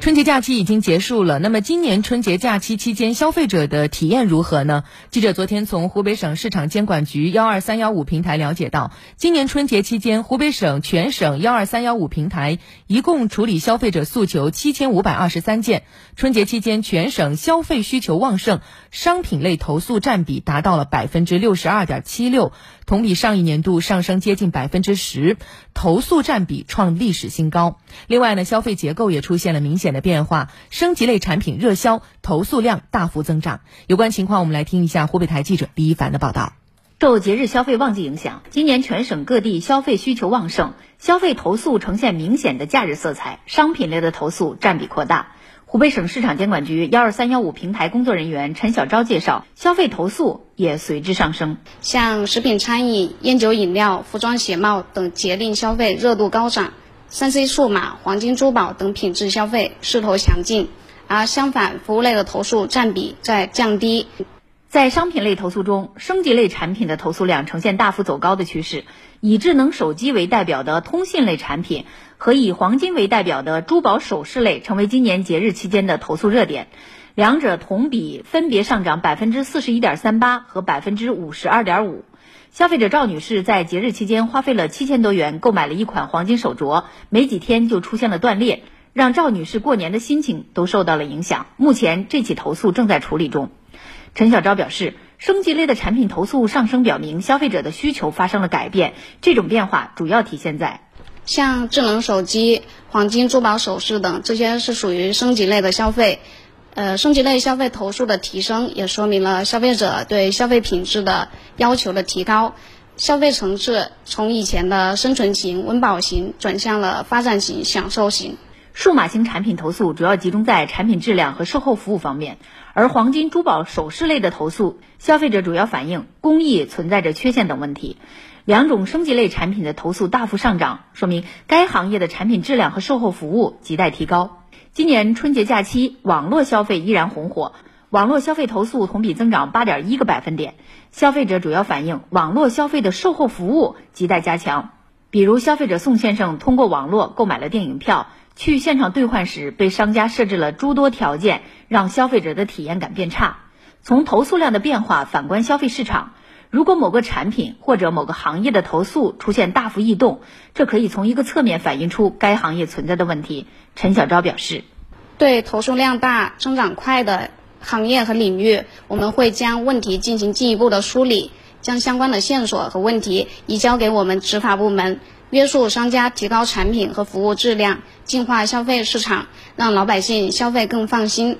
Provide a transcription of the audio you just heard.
春节假期已经结束了，那么今年春节假期期间消费者的体验如何呢？记者昨天从湖北省市场监管局幺二三幺五平台了解到，今年春节期间，湖北省全省幺二三幺五平台一共处理消费者诉求七千五百二十三件。春节期间，全省消费需求旺盛，商品类投诉占比达到了百分之六十二点七六，同比上一年度上升接近百分之十，投诉占比创历史新高。另外呢，消费结构也出现了明显。的变化，升级类产品热销，投诉量大幅增长。有关情况，我们来听一下湖北台记者李一凡的报道。受节日消费旺季影响，今年全省各地消费需求旺盛，消费投诉呈现明显的假日色彩，商品类的投诉占比扩大。湖北省市场监管局幺二三幺五平台工作人员陈小昭介绍，消费投诉也随之上升。像食品餐饮、烟酒饮料、服装鞋帽等节令消费热度高涨。三 C 数码、黄金珠宝等品质消费势头强劲，而相反，服务类的投诉占比在降低。在商品类投诉中，升级类产品的投诉量呈现大幅走高的趋势。以智能手机为代表的通信类产品和以黄金为代表的珠宝首饰类，成为今年节日期间的投诉热点。两者同比分别上涨百分之四十一点三八和百分之五十二点五。消费者赵女士在节日期间花费了七千多元购买了一款黄金手镯，没几天就出现了断裂，让赵女士过年的心情都受到了影响。目前这起投诉正在处理中。陈小昭表示，升级类的产品投诉上升，表明消费者的需求发生了改变。这种变化主要体现在，像智能手机、黄金珠宝首饰等，这些是属于升级类的消费。呃，升级类消费投诉的提升，也说明了消费者对消费品质的要求的提高，消费层次从以前的生存型、温饱型转向了发展型、享受型。数码型产品投诉主要集中在产品质量和售后服务方面，而黄金、珠宝首饰类的投诉，消费者主要反映工艺存在着缺陷等问题。两种升级类产品的投诉大幅上涨，说明该行业的产品质量和售后服务亟待提高。今年春节假期，网络消费依然红火，网络消费投诉同比增长八点一个百分点。消费者主要反映网络消费的售后服务亟待加强，比如消费者宋先生通过网络购买了电影票，去现场兑换时被商家设置了诸多条件，让消费者的体验感变差。从投诉量的变化反观消费市场。如果某个产品或者某个行业的投诉出现大幅异动，这可以从一个侧面反映出该行业存在的问题。陈小昭表示，对投诉量大、增长快的行业和领域，我们会将问题进行进一步的梳理，将相关的线索和问题移交给我们执法部门，约束商家提高产品和服务质量，净化消费市场，让老百姓消费更放心。